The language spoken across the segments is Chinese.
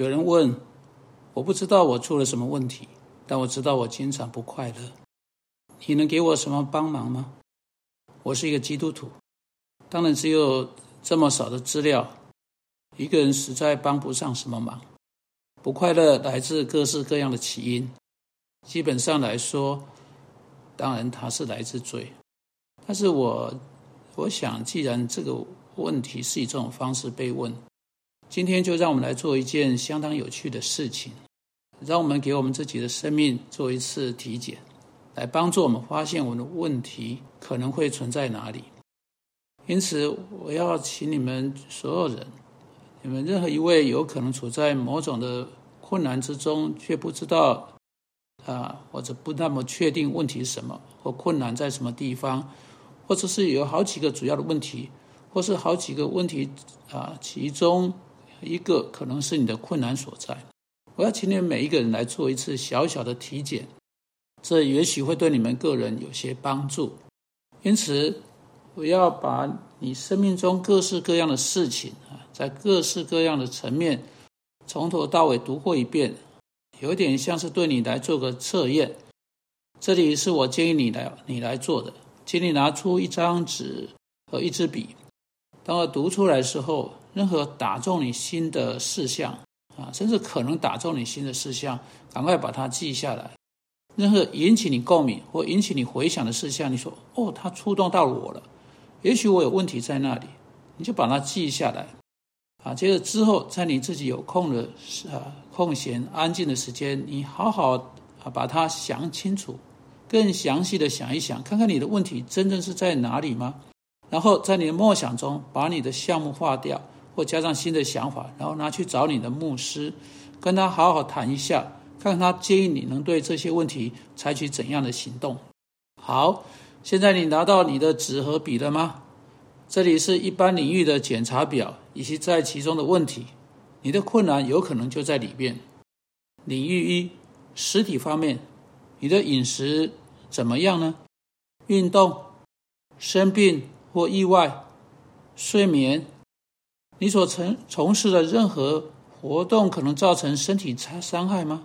有人问，我不知道我出了什么问题，但我知道我经常不快乐。你能给我什么帮忙吗？我是一个基督徒，当然只有这么少的资料，一个人实在帮不上什么忙。不快乐来自各式各样的起因，基本上来说，当然它是来自罪。但是我我想，既然这个问题是以这种方式被问，今天就让我们来做一件相当有趣的事情，让我们给我们自己的生命做一次体检。来帮助我们发现我们的问题可能会存在哪里。因此，我要请你们所有人，你们任何一位有可能处在某种的困难之中，却不知道啊，或者不那么确定问题是什么，或困难在什么地方，或者是有好几个主要的问题，或是好几个问题啊，其中一个可能是你的困难所在。我要请你们每一个人来做一次小小的体检。这也许会对你们个人有些帮助，因此我要把你生命中各式各样的事情啊，在各式各样的层面从头到尾读过一遍，有点像是对你来做个测验。这里是我建议你来你来做的，请你拿出一张纸和一支笔，当我读出来的时候，任何打中你心的事项啊，甚至可能打中你心的事项，赶快把它记下来。任何引起你共鸣或引起你回想的事项，你说：“哦，它触动到我了。”也许我有问题在那里，你就把它记下来。啊，接着之后，在你自己有空的啊空闲安静的时间，你好好啊把它想清楚，更详细的想一想，看看你的问题真正是在哪里吗？然后在你的默想中，把你的项目划掉，或加上新的想法，然后拿去找你的牧师，跟他好好谈一下。看他建议你能对这些问题采取怎样的行动。好，现在你拿到你的纸和笔了吗？这里是一般领域的检查表以及在其中的问题。你的困难有可能就在里面。领域一：实体方面，你的饮食怎么样呢？运动、生病或意外、睡眠，你所从从事的任何活动可能造成身体伤伤害吗？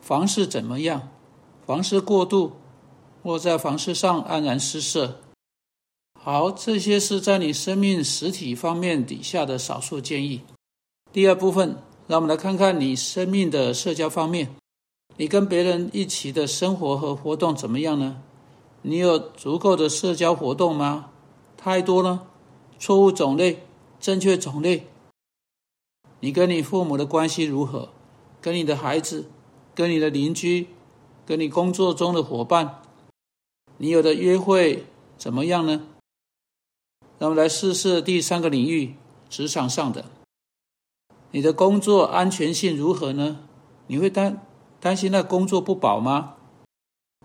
房事怎么样？房事过度，或在房事上黯然失色。好，这些是在你生命实体方面底下的少数建议。第二部分，让我们来看看你生命的社交方面。你跟别人一起的生活和活动怎么样呢？你有足够的社交活动吗？太多了？错误种类？正确种类？你跟你父母的关系如何？跟你的孩子？跟你的邻居，跟你工作中的伙伴，你有的约会怎么样呢？让我们来试试第三个领域，职场上的，你的工作安全性如何呢？你会担担心那工作不保吗？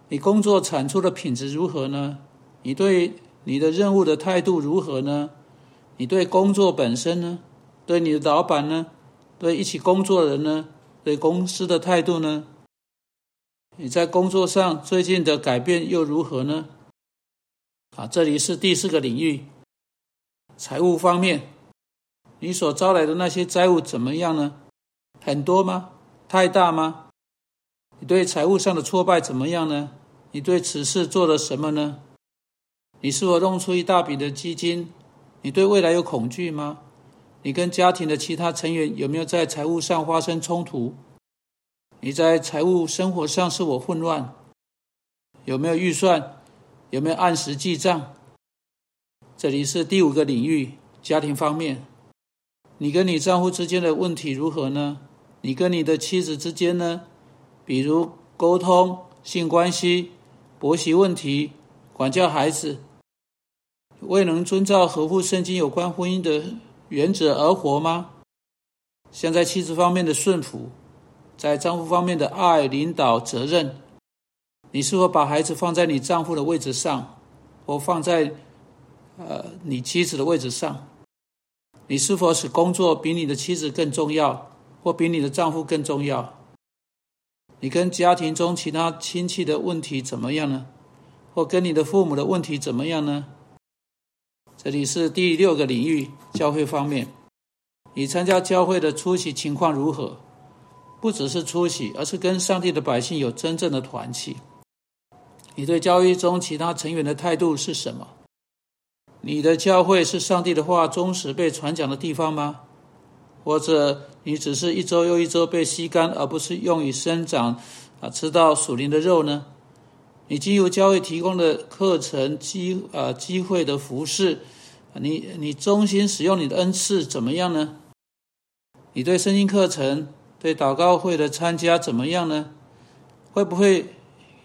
你工作产出的品质如何呢？你对你的任务的态度如何呢？你对工作本身呢？对你的老板呢？对一起工作的人呢？对公司的态度呢？你在工作上最近的改变又如何呢？啊，这里是第四个领域，财务方面，你所招来的那些债务怎么样呢？很多吗？太大吗？你对财务上的挫败怎么样呢？你对此事做了什么呢？你是否弄出一大笔的基金？你对未来有恐惧吗？你跟家庭的其他成员有没有在财务上发生冲突？你在财务生活上是否混乱？有没有预算？有没有按时记账？这里是第五个领域，家庭方面。你跟你丈夫之间的问题如何呢？你跟你的妻子之间呢？比如沟通、性关系、婆媳问题、管教孩子，未能遵照合乎圣经有关婚姻的。原则而活吗？像在妻子方面的顺服，在丈夫方面的爱、领导、责任，你是否把孩子放在你丈夫的位置上，或放在呃你妻子的位置上？你是否使工作比你的妻子更重要，或比你的丈夫更重要？你跟家庭中其他亲戚的问题怎么样呢？或跟你的父母的问题怎么样呢？这里是第六个领域，教会方面，你参加教会的出席情况如何？不只是出席，而是跟上帝的百姓有真正的团契。你对教会中其他成员的态度是什么？你的教会是上帝的话忠实被传讲的地方吗？或者你只是一周又一周被吸干，而不是用于生长啊，吃到属灵的肉呢？你经由教会提供的课程机啊机会的服饰，你你忠心使用你的恩赐怎么样呢？你对圣经课程、对祷告会的参加怎么样呢？会不会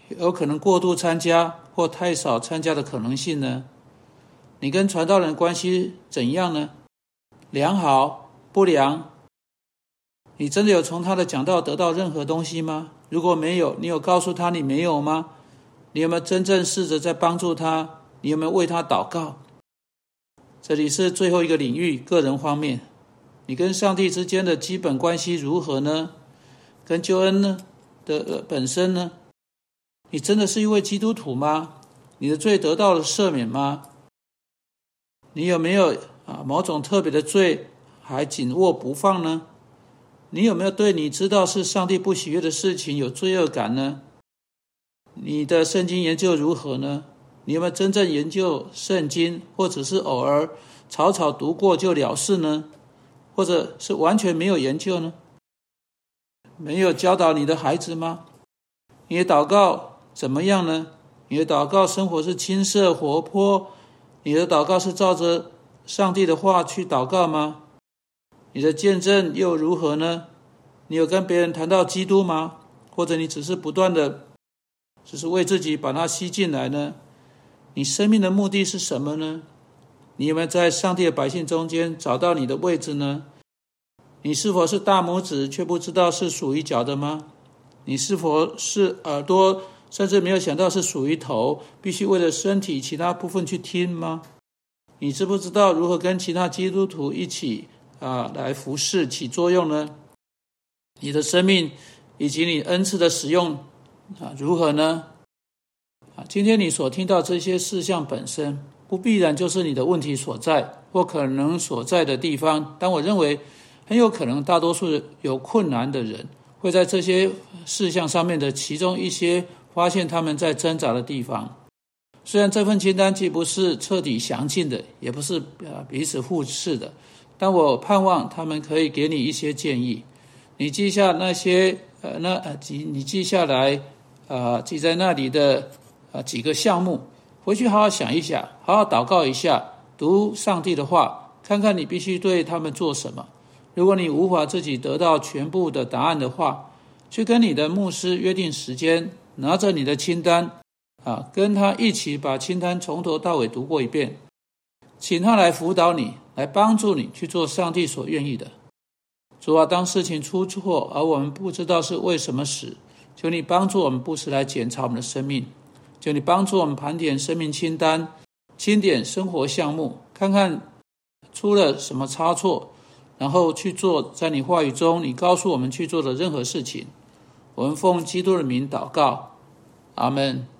有可能过度参加或太少参加的可能性呢？你跟传道人关系怎样呢？良好、不良？你真的有从他的讲道得到任何东西吗？如果没有，你有告诉他你没有吗？你有没有真正试着在帮助他？你有没有为他祷告？这里是最后一个领域，个人方面，你跟上帝之间的基本关系如何呢？跟救恩呢的本身呢？你真的是一位基督徒吗？你的罪得到了赦免吗？你有没有啊某种特别的罪还紧握不放呢？你有没有对你知道是上帝不喜悦的事情有罪恶感呢？你的圣经研究如何呢？你有没有真正研究圣经，或者是偶尔草草读过就了事呢？或者是完全没有研究呢？没有教导你的孩子吗？你的祷告怎么样呢？你的祷告生活是青涩活泼？你的祷告是照着上帝的话去祷告吗？你的见证又如何呢？你有跟别人谈到基督吗？或者你只是不断的，只是为自己把它吸进来呢？你生命的目的是什么呢？你有没有在上帝的百姓中间找到你的位置呢？你是否是大拇指却不知道是属于脚的吗？你是否是耳朵？甚至没有想到是属于头，必须为了身体其他部分去听吗？你知不知道如何跟其他基督徒一起啊来服侍起作用呢？你的生命以及你恩赐的使用啊如何呢？啊，今天你所听到这些事项本身不必然就是你的问题所在或可能所在的地方，但我认为很有可能大多数有困难的人会在这些事项上面的其中一些。发现他们在挣扎的地方。虽然这份清单既不是彻底详尽的，也不是呃彼此互斥的，但我盼望他们可以给你一些建议。你记下那些呃那呃记你记下来啊记在那里的啊几个项目，回去好好想一想，好好祷告一下，读上帝的话，看看你必须对他们做什么。如果你无法自己得到全部的答案的话，去跟你的牧师约定时间。拿着你的清单，啊，跟他一起把清单从头到尾读过一遍，请他来辅导你，来帮助你去做上帝所愿意的。主啊，当事情出错而我们不知道是为什么时，求你帮助我们不时来检查我们的生命，求你帮助我们盘点生命清单，清点生活项目，看看出了什么差错，然后去做在你话语中你告诉我们去做的任何事情。我们奉基督的名祷告，阿门。